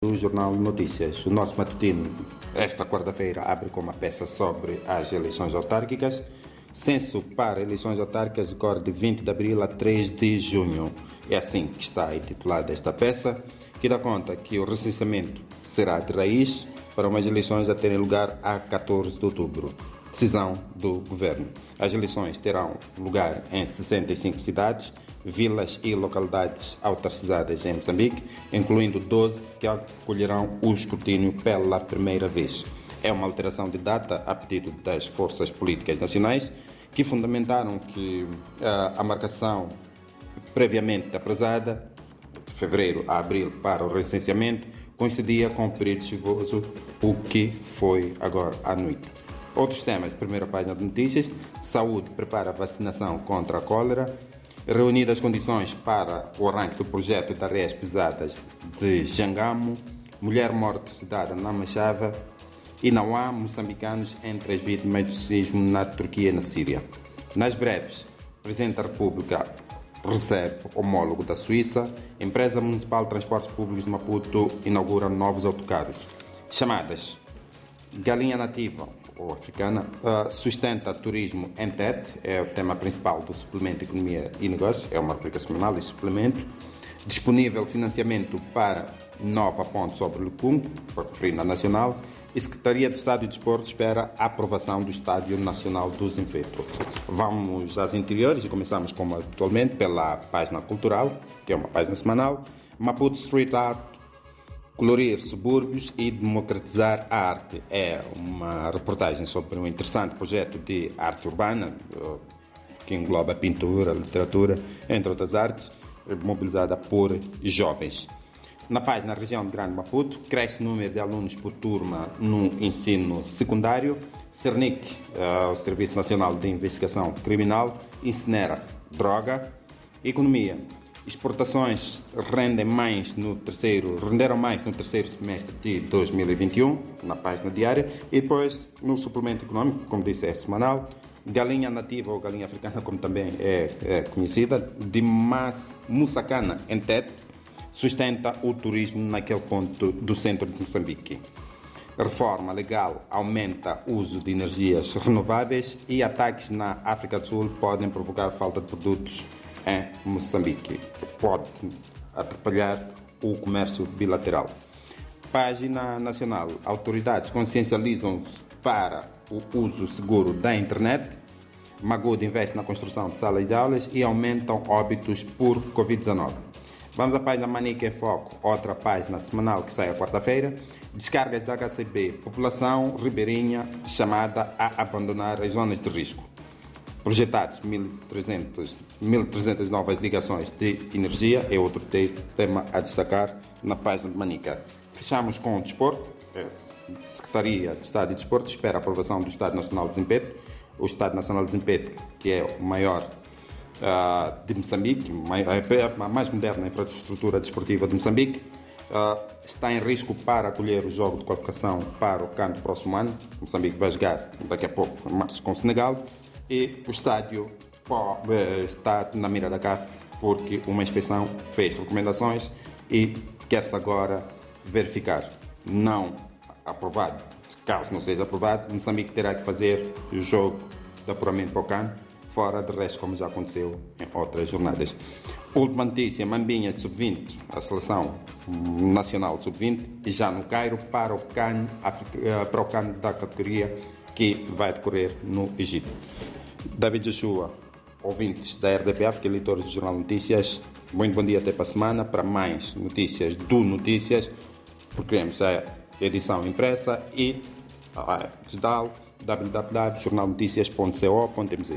do Jornal Notícias. O nosso matutino, esta quarta-feira, abre com uma peça sobre as eleições autárquicas. Censo para eleições autárquicas decorre de 20 de abril a 3 de junho. É assim que está intitulada esta peça, que dá conta que o recenseamento será de raiz para umas eleições a terem lugar a 14 de outubro. Decisão do governo. As eleições terão lugar em 65 cidades vilas e localidades autarcizadas em Moçambique, incluindo 12 que acolherão o escrutínio pela primeira vez. É uma alteração de data a pedido das forças políticas nacionais que fundamentaram que uh, a marcação previamente apresada, de fevereiro a abril, para o recenseamento, coincidia com o período chuvoso, o que foi agora à noite. Outros temas, primeira página de notícias: Saúde prepara vacinação contra a cólera. Reunidas as condições para o arranque do projeto de areias pesadas de Jangamo, mulher morte cidade na Machava. E não há moçambicanos entre as vítimas do sismo na Turquia e na Síria. Nas breves, Presidente da República recebe homólogo da Suíça, Empresa Municipal de Transportes Públicos de Maputo inaugura novos autocarros. Chamadas. Galinha nativa ou africana uh, sustenta turismo em TET, é o tema principal do suplemento Economia e Negócios, é uma rubrica semanal e suplemento. Disponível financiamento para nova ponte sobre o Lucum, para referir na Nacional. E Secretaria de Estado e Desporto espera a aprovação do Estádio Nacional dos Infetos. Vamos às interiores e começamos, como atualmente, pela página cultural, que é uma página semanal. Maputo Street Art Colorir subúrbios e democratizar a arte é uma reportagem sobre um interessante projeto de arte urbana eh, que engloba pintura, literatura, entre outras artes, mobilizada por jovens. Na página região de Grande Maputo, cresce o número de alunos por turma no ensino secundário. Cernic, eh, o Serviço Nacional de Investigação Criminal, incinera droga. Economia, Exportações rendem mais no terceiro, renderam mais no terceiro semestre de 2021, na página diária, e depois no suplemento econômico, como disse, é semanal, galinha nativa ou galinha africana, como também é, é conhecida, de Mas Mussacana, em Tete, sustenta o turismo naquele ponto do centro de Moçambique. Reforma legal aumenta o uso de energias renováveis e ataques na África do Sul podem provocar falta de produtos em Moçambique. Pode atrapalhar o comércio bilateral. Página Nacional. Autoridades consciencializam-se para o uso seguro da internet. Magoud investe na construção de salas de aulas e aumentam óbitos por Covid-19. Vamos à página Manica em Foco, outra página semanal que sai à quarta-feira. Descargas da HCB. População ribeirinha chamada a abandonar as zonas de risco projetados 1.300, 1.300 novas ligações de energia, é outro tema a destacar na página de Manica. Fechamos com o desporto. A Secretaria de Estado e Desporto espera a aprovação do Estado Nacional de Desempenho. O Estado Nacional de Desempenho, que é o maior uh, de Moçambique, a mais moderna infraestrutura desportiva de Moçambique, uh, está em risco para acolher o jogo de qualificação para o canto próximo ano. Moçambique vai jogar daqui a pouco, em março, com o Senegal e o estádio eh, está na mira da CAF porque uma inspeção fez recomendações e quer-se agora verificar. Não aprovado. Caso não seja aprovado, Moçambique terá que fazer o jogo de apuramento para o CAN, fora de resto, como já aconteceu em outras jornadas. Última notícia: Mambinha de Sub-20, a seleção nacional de Sub-20, já no Cairo para o CAN, eh, para o CAN da categoria que vai decorrer no Egito. David Joshua, ouvintes da RDPF, que é leitores do Jornal Notícias, muito bom dia até para a semana para mais notícias do Notícias, porque queremos a edição impressa e digital www.jornalnoticias.co.mz.